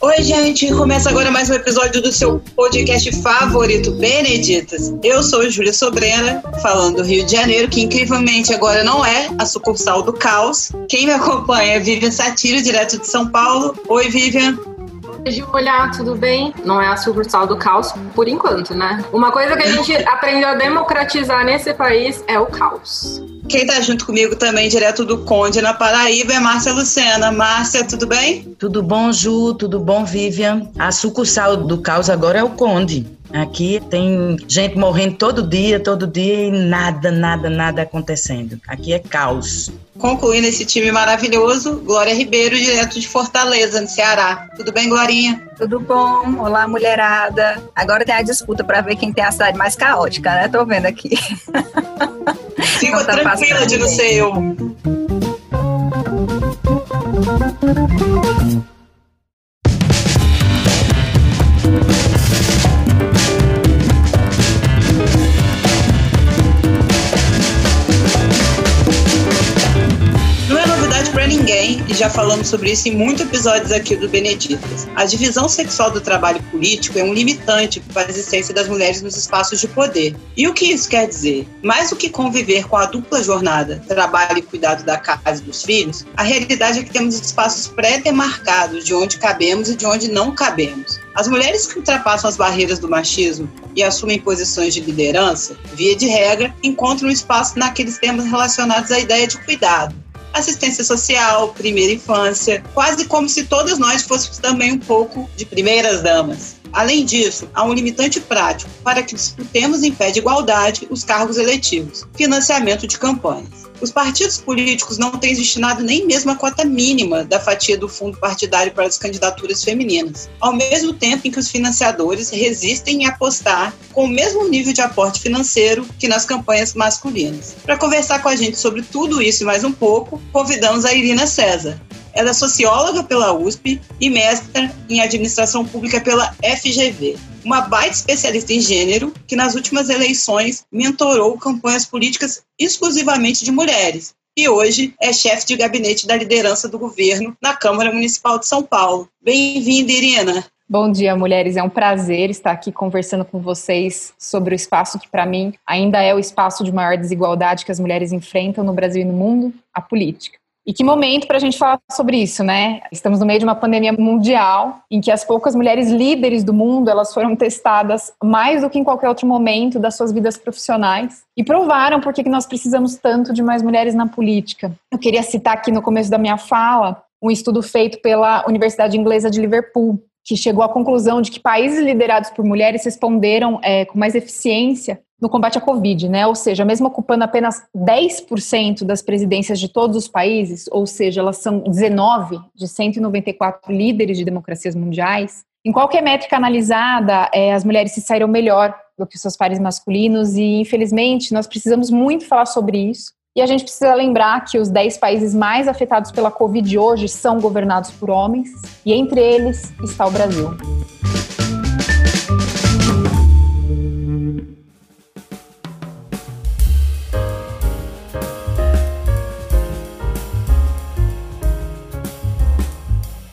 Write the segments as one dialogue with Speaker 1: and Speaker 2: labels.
Speaker 1: Oi, gente. Começa agora mais um episódio do seu podcast favorito, Beneditas. Eu sou Júlia Sobrena, falando do Rio de Janeiro, que incrivelmente agora não é a sucursal do caos. Quem me acompanha é Vivian Satiro, direto de São Paulo. Oi, Vivian.
Speaker 2: Olá, tudo bem? Não é a sucursal do caos por enquanto, né? Uma coisa que a gente aprendeu a democratizar nesse país é o caos.
Speaker 1: Quem tá junto comigo também, direto do Conde, na Paraíba, é Márcia Lucena. Márcia, tudo bem?
Speaker 3: Tudo bom, Ju? Tudo bom, Vivian? A sucursal do caos agora é o Conde. Aqui tem gente morrendo todo dia, todo dia e nada, nada, nada acontecendo. Aqui é caos.
Speaker 1: Concluindo esse time maravilhoso, Glória Ribeiro, direto de Fortaleza, no Ceará. Tudo bem, Glorinha?
Speaker 4: Tudo bom? Olá, mulherada. Agora tem a disputa para ver quem tem a cidade mais caótica, né? Tô vendo aqui.
Speaker 1: Fica tá tranquila de não ser eu. Já falamos sobre isso em muitos episódios aqui do Beneditas. A divisão sexual do trabalho político é um limitante para a existência das mulheres nos espaços de poder. E o que isso quer dizer? Mais do que conviver com a dupla jornada, trabalho e cuidado da casa e dos filhos, a realidade é que temos espaços pré-demarcados de onde cabemos e de onde não cabemos. As mulheres que ultrapassam as barreiras do machismo e assumem posições de liderança, via de regra, encontram espaço naqueles temas relacionados à ideia de cuidado, assistência social, primeira infância, quase como se todas nós fôssemos também um pouco de primeiras damas. Além disso, há um limitante prático para que disputemos em pé de igualdade os cargos eletivos, financiamento de campanhas. Os partidos políticos não têm destinado nem mesmo a cota mínima da fatia do fundo partidário para as candidaturas femininas, ao mesmo tempo em que os financiadores resistem em apostar com o mesmo nível de aporte financeiro que nas campanhas masculinas. Para conversar com a gente sobre tudo isso e mais um pouco, convidamos a Irina César, ela é socióloga pela USP e mestra em administração pública pela FGV. Uma baita especialista em gênero que nas últimas eleições mentorou campanhas políticas exclusivamente de mulheres e hoje é chefe de gabinete da liderança do governo na Câmara Municipal de São Paulo. Bem-vinda, Irina.
Speaker 2: Bom dia, mulheres. É um prazer estar aqui conversando com vocês sobre o espaço que, para mim, ainda é o espaço de maior desigualdade que as mulheres enfrentam no Brasil e no mundo a política. E que momento para a gente falar sobre isso, né? Estamos no meio de uma pandemia mundial em que as poucas mulheres líderes do mundo elas foram testadas mais do que em qualquer outro momento das suas vidas profissionais e provaram por que nós precisamos tanto de mais mulheres na política. Eu queria citar aqui no começo da minha fala um estudo feito pela Universidade Inglesa de Liverpool, que chegou à conclusão de que países liderados por mulheres responderam é, com mais eficiência no combate à Covid, né? Ou seja, mesmo ocupando apenas 10% das presidências de todos os países, ou seja, elas são 19 de 194 líderes de democracias mundiais, em qualquer métrica analisada, é, as mulheres se saíram melhor do que seus pares masculinos e, infelizmente, nós precisamos muito falar sobre isso. E a gente precisa lembrar que os 10 países mais afetados pela Covid hoje são governados por homens, e entre eles está o Brasil.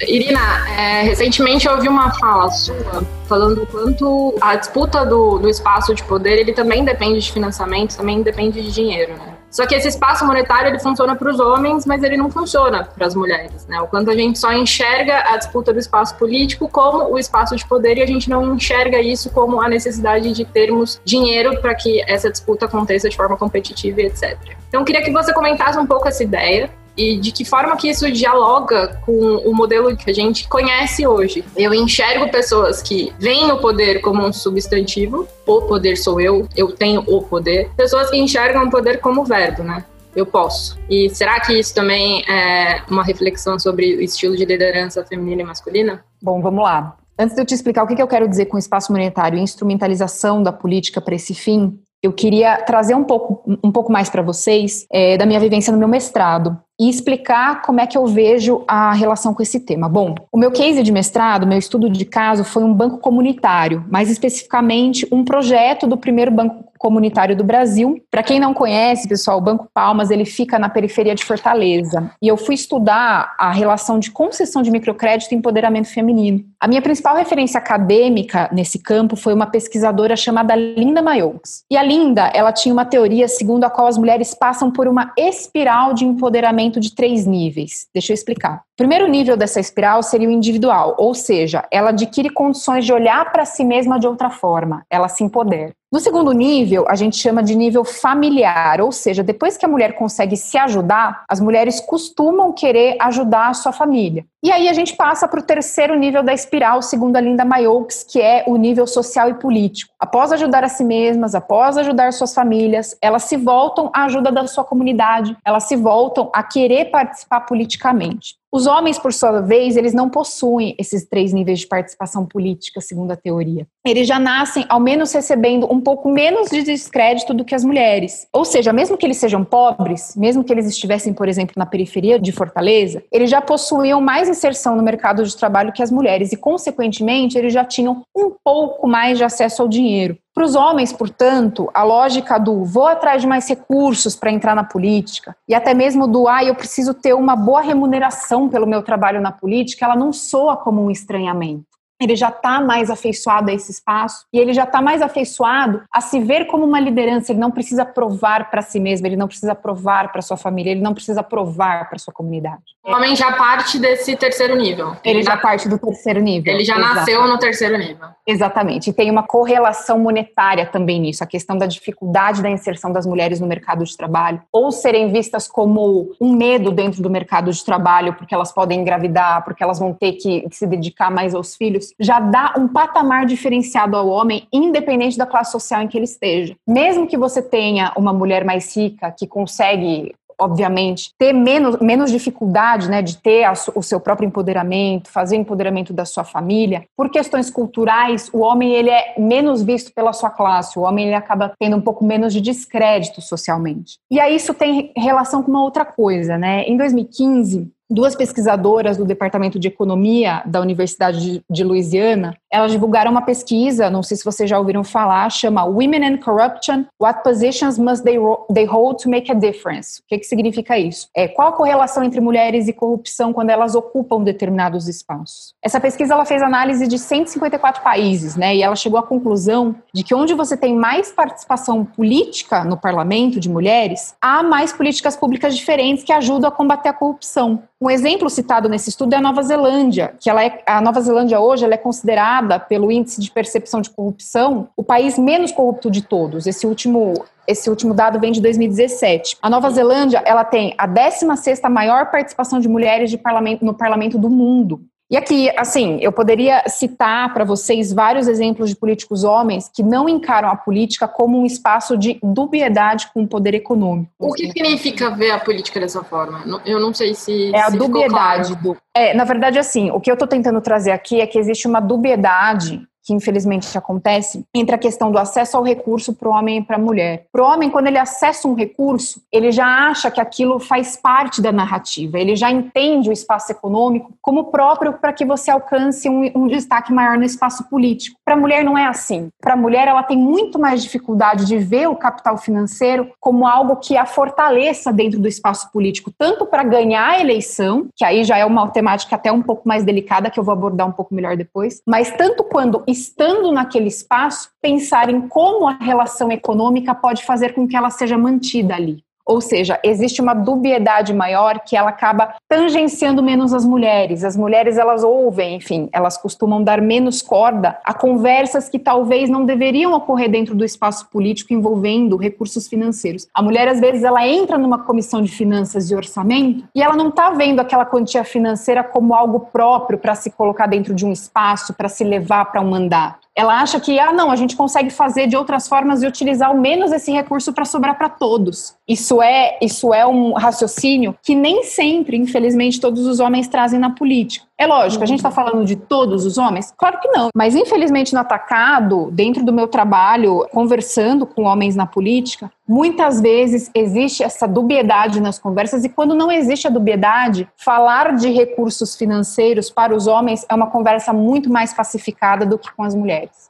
Speaker 2: Irina, é, recentemente eu ouvi uma fala sua falando quanto a disputa do, do espaço de poder ele também depende de financiamento, também depende de dinheiro, né? Só que esse espaço monetário ele funciona para os homens, mas ele não funciona para as mulheres, né? O quanto a gente só enxerga a disputa do espaço político como o espaço de poder e a gente não enxerga isso como a necessidade de termos dinheiro para que essa disputa aconteça de forma competitiva etc. Então, queria que você comentasse um pouco essa ideia e de que forma que isso dialoga com o modelo que a gente conhece hoje. Eu enxergo pessoas que veem o poder como um substantivo, o poder sou eu, eu tenho o poder, pessoas que enxergam o poder como verbo, né? Eu posso. E será que isso também é uma reflexão sobre o estilo de liderança feminina e masculina?
Speaker 5: Bom, vamos lá. Antes de eu te explicar o que eu quero dizer com espaço monetário e instrumentalização da política para esse fim, eu queria trazer um pouco, um pouco mais para vocês é, da minha vivência no meu mestrado e explicar como é que eu vejo a relação com esse tema. Bom, o meu case de mestrado, meu estudo de caso, foi um banco comunitário, mais especificamente um projeto do primeiro banco Comunitário do Brasil. Para quem não conhece, pessoal, o Banco Palmas ele fica na periferia de Fortaleza. E eu fui estudar a relação de concessão de microcrédito e empoderamento feminino. A minha principal referência acadêmica nesse campo foi uma pesquisadora chamada Linda Mayeux. E a Linda, ela tinha uma teoria segundo a qual as mulheres passam por uma espiral de empoderamento de três níveis. Deixa eu explicar. O primeiro nível dessa espiral seria o individual, ou seja, ela adquire condições de olhar para si mesma de outra forma, ela se empodera. No segundo nível, a gente chama de nível familiar, ou seja, depois que a mulher consegue se ajudar, as mulheres costumam querer ajudar a sua família. E aí a gente passa para o terceiro nível da espiral, segundo a Linda Mayeux, que é o nível social e político. Após ajudar a si mesmas, após ajudar suas famílias, elas se voltam à ajuda da sua comunidade, elas se voltam a querer participar politicamente. Os homens, por sua vez, eles não possuem esses três níveis de participação política, segundo a teoria. Eles já nascem, ao menos, recebendo um pouco menos de descrédito do que as mulheres. Ou seja, mesmo que eles sejam pobres, mesmo que eles estivessem, por exemplo, na periferia de Fortaleza, eles já possuíam mais inserção no mercado de trabalho que as mulheres e, consequentemente, eles já tinham um pouco mais de acesso ao dinheiro. Para os homens, portanto, a lógica do vou atrás de mais recursos para entrar na política e até mesmo do ah, eu preciso ter uma boa remuneração pelo meu trabalho na política, ela não soa como um estranhamento ele já está mais afeiçoado a esse espaço e ele já está mais afeiçoado a se ver como uma liderança. Ele não precisa provar para si mesmo, ele não precisa provar para sua família, ele não precisa provar para sua comunidade.
Speaker 6: O homem já parte desse terceiro nível.
Speaker 5: Ele, ele já parte do terceiro nível.
Speaker 6: Ele já Exato. nasceu no terceiro nível.
Speaker 5: Exatamente. E tem uma correlação monetária também nisso, a questão da dificuldade da inserção das mulheres no mercado de trabalho, ou serem vistas como um medo dentro do mercado de trabalho, porque elas podem engravidar, porque elas vão ter que se dedicar mais aos filhos já dá um patamar diferenciado ao homem, independente da classe social em que ele esteja. Mesmo que você tenha uma mulher mais rica que consegue obviamente, ter menos, menos dificuldade né, de ter a, o seu próprio empoderamento, fazer empoderamento da sua família, por questões culturais, o homem ele é menos visto pela sua classe, o homem ele acaba tendo um pouco menos de descrédito socialmente. E aí isso tem relação com uma outra coisa, né? Em 2015, duas pesquisadoras do Departamento de Economia da Universidade de, Louisiana, elas divulgaram uma pesquisa, não sei se vocês já ouviram falar, chama Women and Corruption, What Positions Must They, they Hold to Make a Difference? O que, que significa isso? É, qual a correlação entre mulheres e corrupção quando elas ocupam determinados espaços? Essa pesquisa ela fez análise de 154 países, né, e ela chegou à conclusão de que onde você tem mais participação política no parlamento de mulheres, há mais políticas públicas diferentes que ajudam a combater a corrupção. Um exemplo citado nesse estudo é a Nova Zelândia, que ela é, a Nova Zelândia hoje é considerada, pelo índice de percepção de corrupção, o país menos corrupto de todos. Esse último esse último dado vem de 2017. A Nova Zelândia ela tem a 16ª maior participação de mulheres de parlamento, no parlamento do mundo. E aqui, assim, eu poderia citar para vocês vários exemplos de políticos homens que não encaram a política como um espaço de dubiedade com o poder econômico.
Speaker 6: O que significa ver a política dessa forma? Eu não sei se.
Speaker 5: É a dubiedade do. É, na verdade, assim, o que eu estou tentando trazer aqui é que existe uma dubiedade que infelizmente acontece, entre a questão do acesso ao recurso para o homem e para a mulher. Para o homem, quando ele acessa um recurso, ele já acha que aquilo faz parte da narrativa, ele já entende o espaço econômico como próprio para que você alcance um, um, destaque maior no espaço político. Para a mulher não é assim. Para a mulher, ela tem muito mais dificuldade de ver o capital financeiro como algo que a fortaleça dentro do espaço político, tanto para ganhar a eleição, que aí já é uma temática até um pouco mais delicada, que eu vou abordar um pouco melhor depois, mas tanto quando estando naquele espaço, pensar em como a relação econômica pode fazer com que ela seja mantida ali. Ou seja, existe uma dubiedade maior que ela acaba tangenciando menos as mulheres. As mulheres elas ouvem, enfim, elas costumam dar menos corda a conversas que talvez não deveriam ocorrer dentro do espaço político envolvendo recursos financeiros. A mulher às vezes ela entra numa comissão de finanças e orçamento e ela não está vendo aquela quantia financeira como algo próprio para se colocar dentro de um espaço, para se levar para um mandato ela acha que, ah, não, a gente consegue fazer de outras formas e utilizar ao menos esse recurso para sobrar para todos. Isso é, isso é um raciocínio que nem sempre, infelizmente, todos os homens trazem na política. É lógico, a gente está falando de todos os homens? Claro que não. Mas, infelizmente, no atacado, dentro do meu trabalho, conversando com homens na política, muitas vezes existe essa dubiedade nas conversas, e quando não existe a dubiedade, falar de recursos financeiros para os homens é uma conversa muito mais pacificada do que com as mulheres.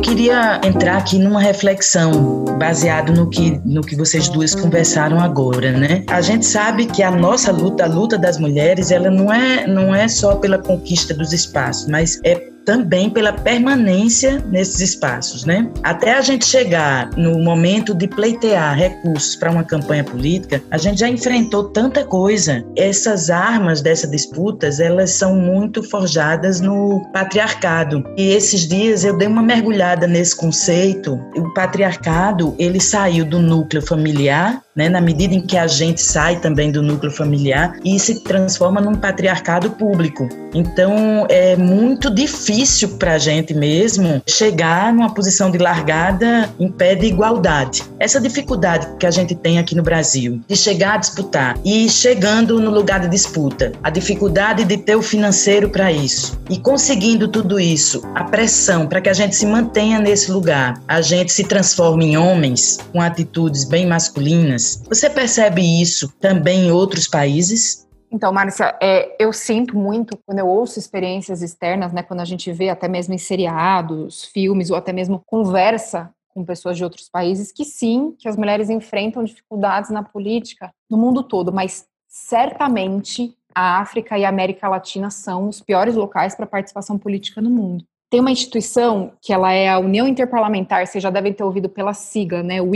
Speaker 3: Queria entrar aqui numa reflexão baseado no que, no que vocês duas conversaram agora, né? A gente sabe que a nossa luta, a luta das mulheres, ela não é, não é só pela conquista dos espaços, mas é também pela permanência nesses espaços, né? Até a gente chegar no momento de pleitear recursos para uma campanha política, a gente já enfrentou tanta coisa. Essas armas dessas disputas, elas são muito forjadas no patriarcado. E esses dias eu dei uma mergulhada nesse conceito. O patriarcado, ele saiu do núcleo familiar né, na medida em que a gente sai também do núcleo familiar e se transforma num patriarcado público. Então, é muito difícil para a gente mesmo chegar numa posição de largada em pé de igualdade. Essa dificuldade que a gente tem aqui no Brasil de chegar a disputar e chegando no lugar de disputa, a dificuldade de ter o financeiro para isso e conseguindo tudo isso, a pressão para que a gente se mantenha nesse lugar, a gente se transforme em homens com atitudes bem masculinas você percebe isso também em outros países?
Speaker 5: Então, Márcia, é, eu sinto muito quando eu ouço experiências externas, né, quando a gente vê até mesmo em seriados, filmes ou até mesmo conversa com pessoas de outros países, que sim, que as mulheres enfrentam dificuldades na política no mundo todo, mas certamente a África e a América Latina são os piores locais para participação política no mundo. Tem uma instituição que ela é a União Interparlamentar, vocês já devem ter ouvido pela sigla, né, o.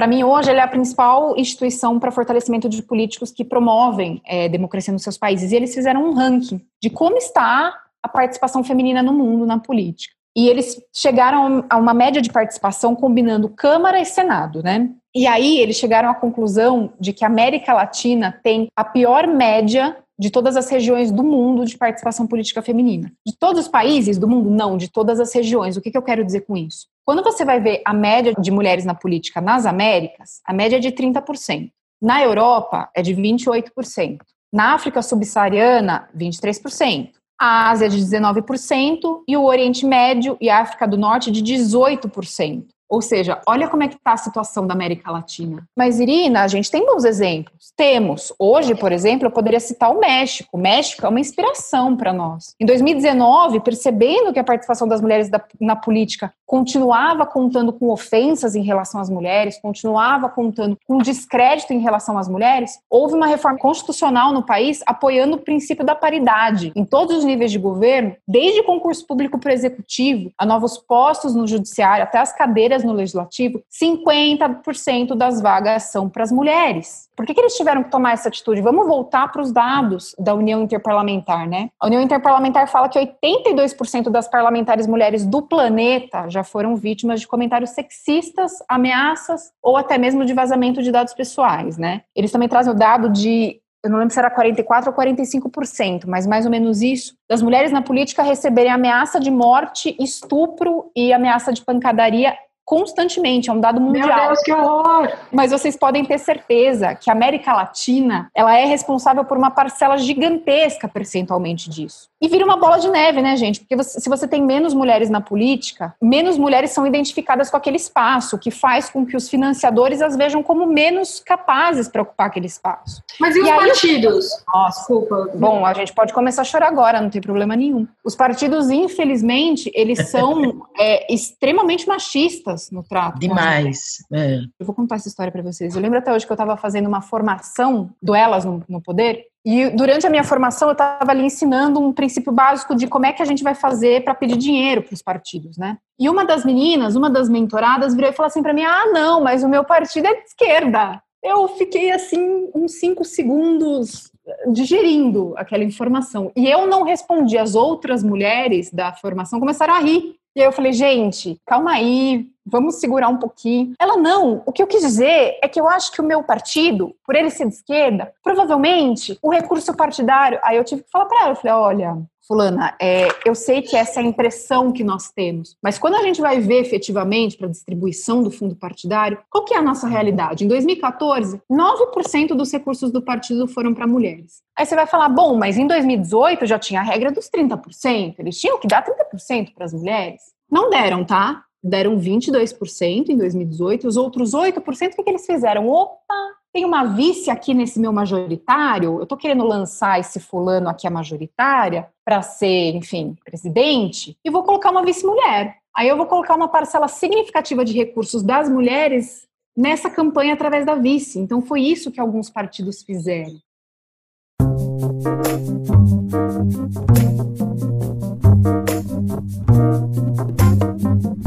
Speaker 5: Para mim, hoje, ela é a principal instituição para fortalecimento de políticos que promovem é, democracia nos seus países. E eles fizeram um ranking de como está a participação feminina no mundo na política. E eles chegaram a uma média de participação combinando Câmara e Senado, né? E aí eles chegaram à conclusão de que a América Latina tem a pior média de todas as regiões do mundo de participação política feminina. De todos os países do mundo? Não, de todas as regiões. O que, que eu quero dizer com isso? Quando você vai ver a média de mulheres na política nas Américas, a média é de 30%. Na Europa, é de 28%. Na África subsaariana, 23%. A Ásia, de 19%. E o Oriente Médio e África do Norte, de 18%. Ou seja, olha como é que está a situação da América Latina. Mas, Irina, a gente tem bons exemplos. Temos. Hoje, por exemplo, eu poderia citar o México. O México é uma inspiração para nós. Em 2019, percebendo que a participação das mulheres da, na política continuava contando com ofensas em relação às mulheres, continuava contando com descrédito em relação às mulheres, houve uma reforma constitucional no país apoiando o princípio da paridade em todos os níveis de governo, desde concurso público para o executivo, a novos postos no judiciário, até as cadeiras no legislativo, 50% das vagas são para as mulheres. Por que, que eles tiveram que tomar essa atitude? Vamos voltar para os dados da União Interparlamentar, né? A União Interparlamentar fala que 82% das parlamentares mulheres do planeta já foram vítimas de comentários sexistas, ameaças ou até mesmo de vazamento de dados pessoais, né? Eles também trazem o dado de eu não lembro se era 44% ou 45%, mas mais ou menos isso, das mulheres na política receberem ameaça de morte, estupro e ameaça de pancadaria constantemente, é um dado mundial.
Speaker 6: Meu Deus, que horror!
Speaker 5: Mas vocês podem ter certeza que a América Latina, ela é responsável por uma parcela gigantesca percentualmente disso. E vira uma bola de neve, né, gente? Porque você, se você tem menos mulheres na política, menos mulheres são identificadas com aquele espaço, o que faz com que os financiadores as vejam como menos capazes para ocupar aquele espaço.
Speaker 6: Mas e, e os aí, partidos? Nossa, desculpa.
Speaker 5: Bom, a gente pode começar a chorar agora, não tem problema nenhum. Os partidos, infelizmente, eles são é, extremamente machistas no trato.
Speaker 3: Demais. É.
Speaker 5: Eu vou contar essa história para vocês. Eu lembro até hoje que eu estava fazendo uma formação do Elas no, no Poder. E durante a minha formação eu estava ali ensinando um princípio básico de como é que a gente vai fazer para pedir dinheiro para os partidos, né? E uma das meninas, uma das mentoradas, virou e falou assim para mim: Ah, não, mas o meu partido é de esquerda. Eu fiquei assim uns cinco segundos digerindo aquela informação. E eu não respondi. As outras mulheres da formação começaram a rir. E aí eu falei, gente, calma aí, vamos segurar um pouquinho. Ela, não, o que eu quis dizer é que eu acho que o meu partido, por ele ser de esquerda, provavelmente o recurso partidário. Aí eu tive que falar para ela, eu falei, olha, fulana, é, eu sei que essa é a impressão que nós temos, mas quando a gente vai ver efetivamente para a distribuição do fundo partidário, qual que é a nossa realidade? Em 2014, 9% dos recursos do partido foram para mulheres. Aí você vai falar, bom, mas em 2018 já tinha a regra dos 30%, eles tinham que dar 30% para as mulheres. Não deram, tá? Deram 22% em 2018, os outros 8%, o que, que eles fizeram? Opa, tem uma vice aqui nesse meu majoritário, eu estou querendo lançar esse fulano aqui a majoritária para ser, enfim, presidente, e vou colocar uma vice-mulher. Aí eu vou colocar uma parcela significativa de recursos das mulheres nessa campanha através da vice. Então foi isso que alguns partidos fizeram.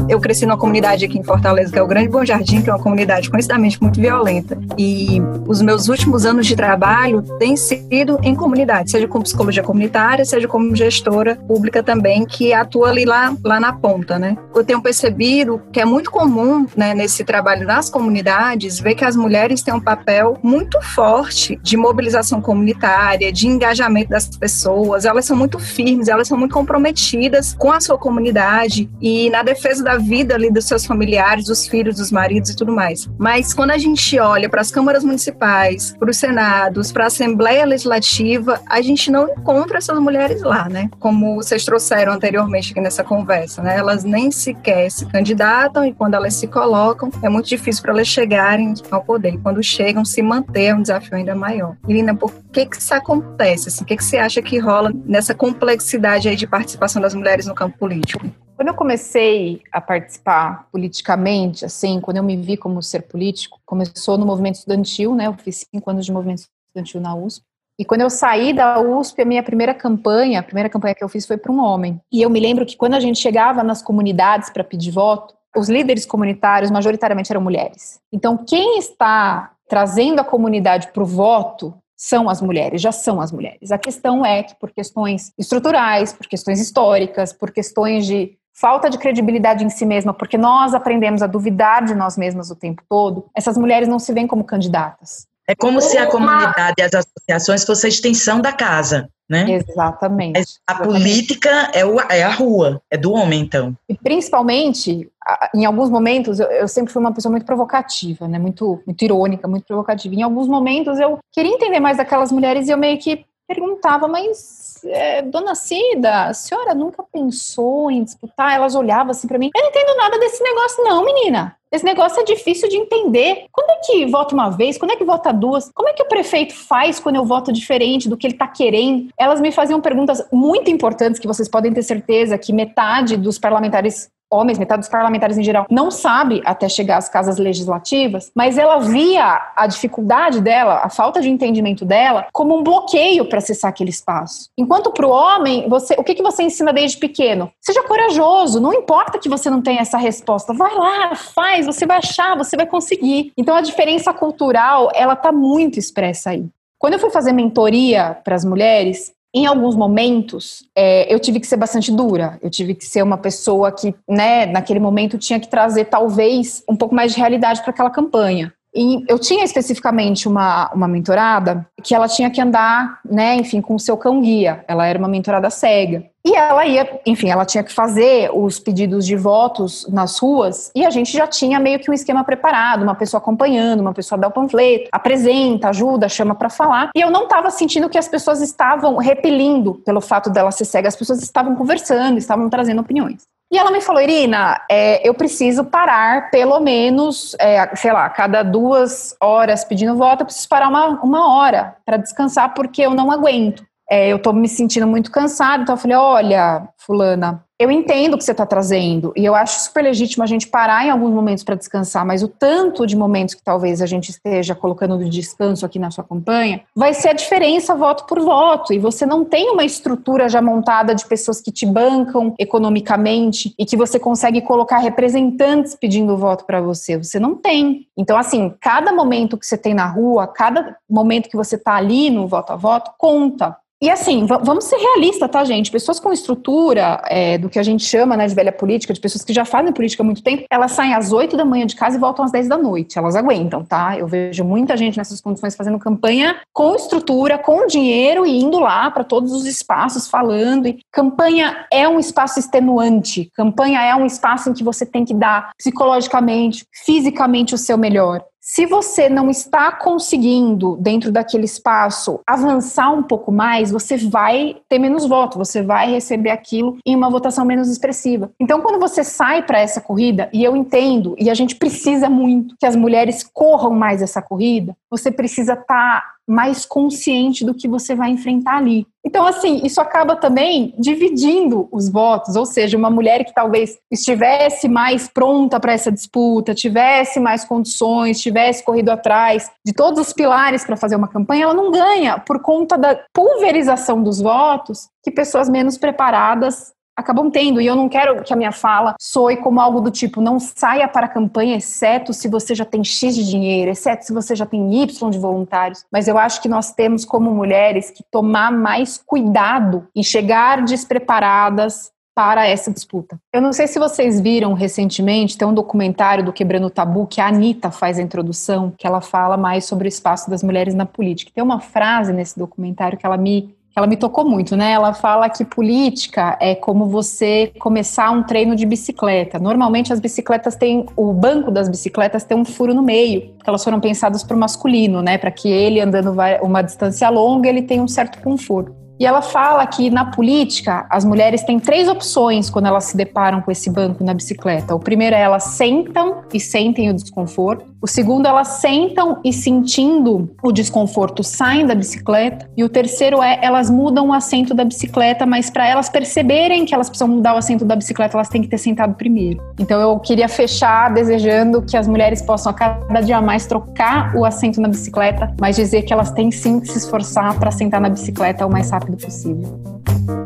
Speaker 4: Eu cresci numa comunidade aqui em Fortaleza, que é o Grande Bom Jardim, que é uma comunidade conhecidamente muito violenta. E os meus últimos anos de trabalho têm sido em comunidade, seja com psicologia comunitária, seja como gestora pública também, que atua ali lá, lá na ponta, né? Eu tenho percebido que é muito comum, né, nesse trabalho nas comunidades, ver que as mulheres têm um papel muito forte de mobilização comunitária, de engajamento das pessoas. Elas são muito firmes, elas são muito comprometidas com a sua comunidade e na defesa da vida ali dos seus familiares, dos filhos, dos maridos e tudo mais. Mas quando a gente olha para as câmaras municipais, para os senados, para a Assembleia Legislativa, a gente não encontra essas mulheres lá, né? Como vocês trouxeram anteriormente aqui nessa conversa, né? Elas nem sequer se candidatam e quando elas se colocam, é muito difícil para elas chegarem ao poder. E quando chegam, se manter é um desafio ainda maior. Irina, por que que isso acontece? Assim, o que que você acha que rola nessa complexidade aí de participação das mulheres no campo político?
Speaker 5: Quando eu comecei a participar politicamente, assim, quando eu me vi como ser político, começou no movimento estudantil, né? Eu fiz cinco anos de movimento estudantil na USP. E quando eu saí da USP, a minha primeira campanha, a primeira campanha que eu fiz foi para um homem. E eu me lembro que quando a gente chegava nas comunidades para pedir voto, os líderes comunitários majoritariamente eram mulheres. Então, quem está trazendo a comunidade para o voto são as mulheres, já são as mulheres. A questão é que, por questões estruturais, por questões históricas, por questões de falta de credibilidade em si mesma, porque nós aprendemos a duvidar de nós mesmas o tempo todo, essas mulheres não se veem como candidatas.
Speaker 3: É como se a comunidade e as associações fossem a extensão da casa, né?
Speaker 5: Exatamente.
Speaker 3: Mas a
Speaker 5: Exatamente.
Speaker 3: política é, o, é a rua, é do homem, então.
Speaker 5: E principalmente, em alguns momentos, eu, eu, sempre fui uma pessoa muito provocativa, né? Muito, muito irônica, muito provocativa. Em alguns momentos eu queria entender mais daquelas mulheres e eu meio que perguntava, mas é, dona Cida, a senhora nunca pensou em disputar? Elas olhavam assim para mim, eu não entendo nada desse negócio não, menina. Esse negócio é difícil de entender. Quando é que vota uma vez? Quando é que vota duas? Como é que o prefeito faz quando eu voto diferente do que ele está querendo? Elas me faziam perguntas muito importantes que vocês podem ter certeza que metade dos parlamentares homens, metade dos parlamentares em geral, não sabe até chegar às casas legislativas, mas ela via a dificuldade dela, a falta de entendimento dela, como um bloqueio para acessar aquele espaço. Enquanto para o homem, você, o que, que você ensina desde pequeno? Seja corajoso, não importa que você não tenha essa resposta, vai lá, faz, você vai achar, você vai conseguir. Então a diferença cultural, ela tá muito expressa aí. Quando eu fui fazer mentoria para as mulheres, em alguns momentos, é, eu tive que ser bastante dura. Eu tive que ser uma pessoa que, né, naquele momento tinha que trazer talvez um pouco mais de realidade para aquela campanha. E eu tinha especificamente uma, uma mentorada que ela tinha que andar, né, enfim, com o seu cão guia. Ela era uma mentorada cega. E ela ia, enfim, ela tinha que fazer os pedidos de votos nas ruas e a gente já tinha meio que um esquema preparado, uma pessoa acompanhando, uma pessoa dá o panfleto, apresenta, ajuda, chama para falar. E eu não estava sentindo que as pessoas estavam repelindo pelo fato dela ser cega, as pessoas estavam conversando, estavam trazendo opiniões. E ela me falou, Irina, é, eu preciso parar pelo menos, é, sei lá, cada duas horas pedindo voto, eu preciso parar uma, uma hora para descansar porque eu não aguento é, eu tô me sentindo muito cansada, então eu falei, olha, fulana, eu entendo o que você está trazendo e eu acho super legítimo a gente parar em alguns momentos para descansar, mas o tanto de momentos que talvez a gente esteja colocando de descanso aqui na sua campanha vai ser a diferença voto por voto e você não tem uma estrutura já montada de pessoas que te bancam economicamente e que você consegue colocar representantes pedindo voto para você. Você não tem. Então, assim, cada momento que você tem na rua, cada momento que você está ali no voto a voto, conta. E assim, vamos ser realistas, tá, gente? Pessoas com estrutura é, do que a gente chama né, de velha política, de pessoas que já fazem política há muito tempo, elas saem às 8 da manhã de casa e voltam às 10 da noite. Elas aguentam, tá? Eu vejo muita gente nessas condições fazendo campanha com estrutura, com dinheiro e indo lá para todos os espaços falando. E campanha é um espaço extenuante. Campanha é um espaço em que você tem que dar psicologicamente, fisicamente o seu melhor. Se você não está conseguindo, dentro daquele espaço, avançar um pouco mais, você vai ter menos voto, você vai receber aquilo em uma votação menos expressiva. Então, quando você sai para essa corrida, e eu entendo, e a gente precisa muito que as mulheres corram mais essa corrida, você precisa estar tá mais consciente do que você vai enfrentar ali. Então, assim, isso acaba também dividindo os votos, ou seja, uma mulher que talvez estivesse mais pronta para essa disputa, tivesse mais condições, tivesse corrido atrás de todos os pilares para fazer uma campanha, ela não ganha por conta da pulverização dos votos que pessoas menos preparadas acabam tendo. E eu não quero que a minha fala soe como algo do tipo, não saia para a campanha, exceto se você já tem X de dinheiro, exceto se você já tem Y de voluntários. Mas eu acho que nós temos, como mulheres, que tomar mais cuidado em chegar despreparadas para essa disputa. Eu não sei se vocês viram recentemente, tem um documentário do Quebrando o Tabu que a Anitta faz a introdução, que ela fala mais sobre o espaço das mulheres na política. Tem uma frase nesse documentário que ela me ela me tocou muito, né? Ela fala que política é como você começar um treino de bicicleta. Normalmente as bicicletas têm o banco das bicicletas tem um furo no meio, porque elas foram pensadas para o masculino, né? Para que ele andando uma distância longa ele tenha um certo conforto. E ela fala que na política as mulheres têm três opções quando elas se deparam com esse banco na bicicleta. O primeiro é elas sentam e sentem o desconforto. O segundo, elas sentam e sentindo o desconforto saem da bicicleta. E o terceiro é elas mudam o assento da bicicleta, mas para elas perceberem que elas precisam mudar o assento da bicicleta, elas têm que ter sentado primeiro. Então eu queria fechar desejando que as mulheres possam a cada dia mais trocar o assento na bicicleta, mas dizer que elas têm sim que se esforçar para sentar na bicicleta o mais rápido possível.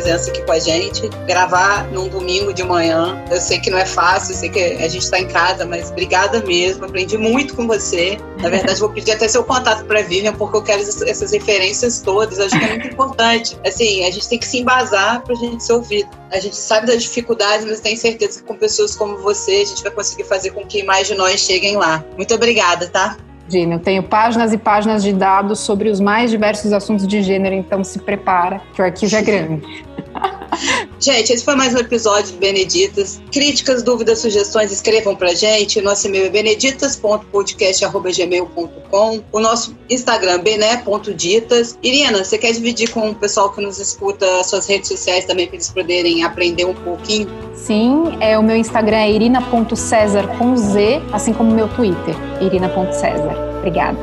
Speaker 1: Presença aqui com a gente. Gravar num domingo de manhã. Eu sei que não é fácil, sei que a gente está em casa, mas obrigada mesmo. Aprendi muito com você. Na verdade, vou pedir até seu contato para a Vivian, porque eu quero essas referências todas. Acho que é muito importante. Assim, a gente tem que se embasar para a gente ser ouvido. A gente sabe das dificuldades, mas tenho certeza que com pessoas como você, a gente vai conseguir fazer com que mais de nós cheguem lá. Muito obrigada, tá?
Speaker 5: Gênero. Eu tenho páginas e páginas de dados sobre os mais diversos assuntos de gênero, então se prepara, que o arquivo é grande.
Speaker 1: Gente, esse foi mais um episódio de Beneditas. Críticas, dúvidas, sugestões, escrevam pra gente. Nosso e-mail é beneditas.podcast.gmail.com O nosso Instagram, bené.ditas. Irina, você quer dividir com o pessoal que nos escuta suas redes sociais também para eles poderem aprender um pouquinho?
Speaker 5: Sim, é, o meu Instagram é irina.cesar com Z, assim como o meu Twitter, irina.cesar. Obrigada.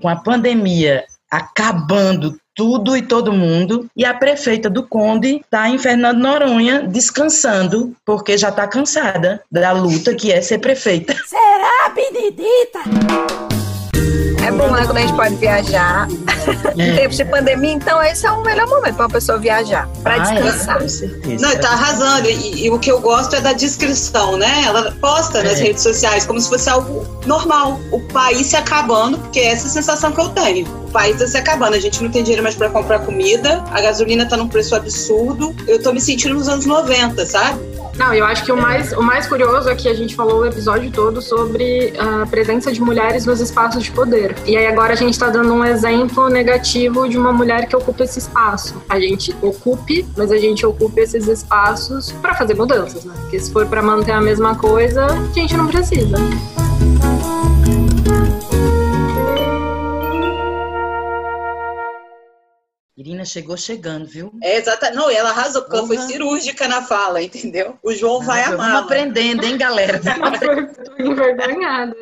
Speaker 3: Com a pandemia acabando tudo e todo mundo. E a prefeita do Conde está em Fernando Noronha descansando, porque já está cansada da luta que é ser prefeita.
Speaker 7: Será, Benedita?
Speaker 4: É bom, né, quando a gente pode viajar. É. em tempos de pandemia, então esse é o melhor momento para uma pessoa viajar, para ah, é, descansar. É, com
Speaker 1: certeza. Não, está arrasando. E, e, o que eu gosto é da descrição, né? Ela posta nas é. redes sociais como se fosse algo normal. O país se acabando, porque é essa sensação que eu tenho. O país está se acabando. A gente não tem dinheiro mais para comprar comida, a gasolina está num preço absurdo. Eu estou me sentindo nos anos 90, sabe?
Speaker 6: Não, eu acho que o mais, o mais curioso é que a gente falou o episódio todo sobre a presença de mulheres nos espaços de poder. E aí agora a gente está dando um exemplo negativo de uma mulher que ocupa esse espaço. A gente ocupe, mas a gente ocupa esses espaços para fazer mudanças, né? Porque se for para manter a mesma coisa, a gente não precisa.
Speaker 3: Irina chegou chegando, viu?
Speaker 1: É, exatamente. Não, ela arrasou, porque ela foi cirúrgica na fala, entendeu? O João vai amar.
Speaker 3: Vamos aprendendo, hein, galera?
Speaker 6: Tô envergonhada.